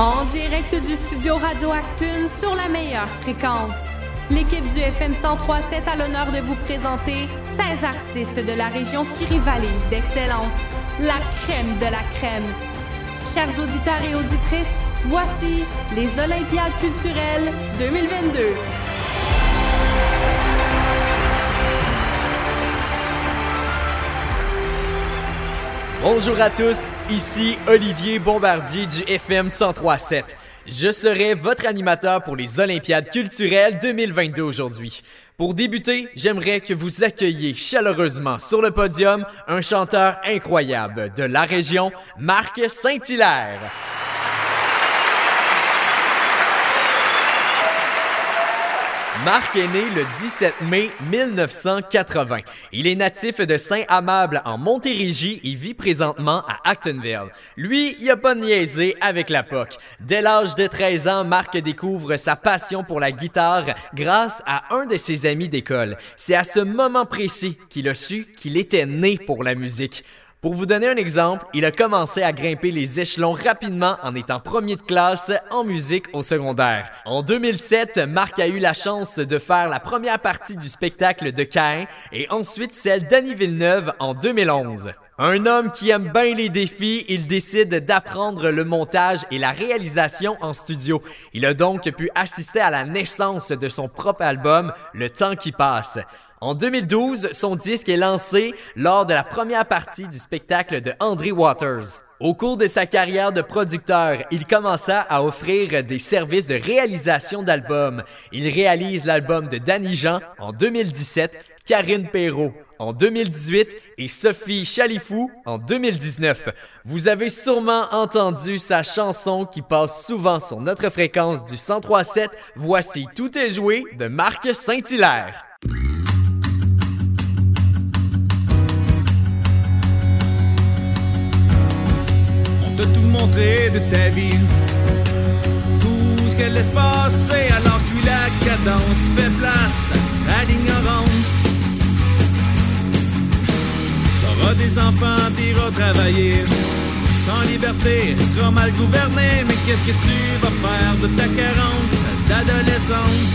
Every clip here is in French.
En direct du studio Radio Actune sur la meilleure fréquence. L'équipe du FM 1037 a l'honneur de vous présenter 16 artistes de la région qui rivalisent d'excellence. La crème de la crème. Chers auditeurs et auditrices, voici les Olympiades culturelles 2022. Bonjour à tous, ici Olivier Bombardier du FM 1037. Je serai votre animateur pour les Olympiades culturelles 2022 aujourd'hui. Pour débuter, j'aimerais que vous accueilliez chaleureusement sur le podium un chanteur incroyable de la région, Marc Saint-Hilaire. Marc est né le 17 mai 1980. Il est natif de Saint-Amable en Montérégie et vit présentement à Actonville. Lui, il a pas niaisé avec la POC. Dès l'âge de 13 ans, Marc découvre sa passion pour la guitare grâce à un de ses amis d'école. C'est à ce moment précis qu'il a su qu'il était né pour la musique. Pour vous donner un exemple, il a commencé à grimper les échelons rapidement en étant premier de classe en musique au secondaire. En 2007, Marc a eu la chance de faire la première partie du spectacle de Cain et ensuite celle d'Annie Villeneuve en 2011. Un homme qui aime bien les défis, il décide d'apprendre le montage et la réalisation en studio. Il a donc pu assister à la naissance de son propre album, Le temps qui passe. En 2012, son disque est lancé lors de la première partie du spectacle de André Waters. Au cours de sa carrière de producteur, il commença à offrir des services de réalisation d'albums. Il réalise l'album de Danny Jean en 2017, Karine Perrault en 2018 et Sophie Chalifou en 2019. Vous avez sûrement entendu sa chanson qui passe souvent sur notre fréquence du 1037. Voici Tout est joué de Marc Saint-Hilaire. De tout montrer de ta vie. Tout ce qu'elle laisse passer, alors suis la cadence, fais place à l'ignorance. T'auras des enfants, t'iras travailler. Sans liberté, sera mal gouverné, mais qu'est-ce que tu vas faire de ta carence d'adolescence?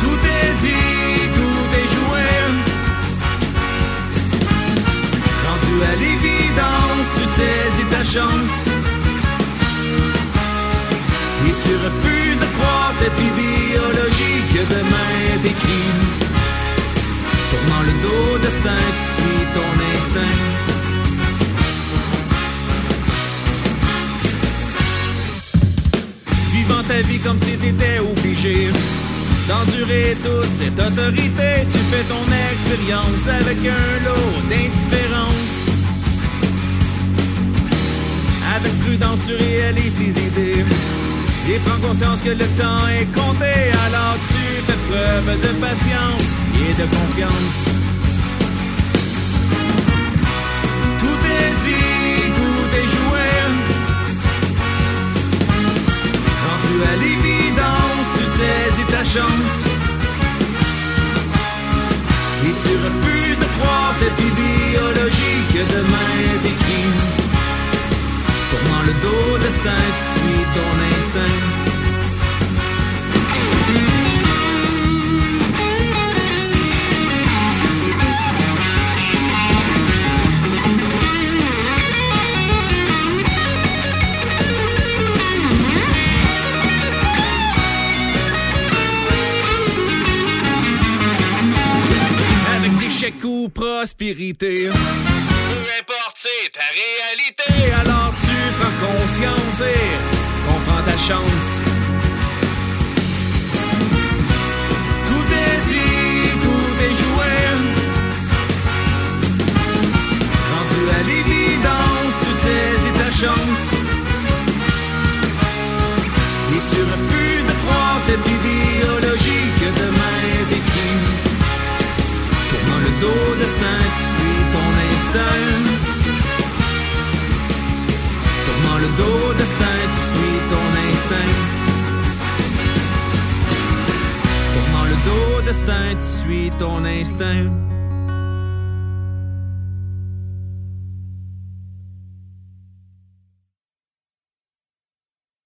Tout est dit, Et tu refuses de croire cette idéologie que demain décrit. Tournant le dos destin, tu suis ton instinct. Vivant ta vie comme si t'étais obligé d'endurer toute cette autorité. Tu fais ton expérience avec un lot d'indifférence. Avec prudence, tu réalises tes idées. Et prends conscience que le temps est compté. Alors tu fais preuve de patience et de confiance. Dos destin, tu suis ton instinct. Prospérité. Peu importe, c'est ta réalité. Alors conscience et comprends ta chance. Tout est dit, tout est joué. Rendu à l'évidence, tu saisis ta chance. Et tu refuses de croire cette idéologie que demain décrit. Tournant le dos destin, suis ton instinct.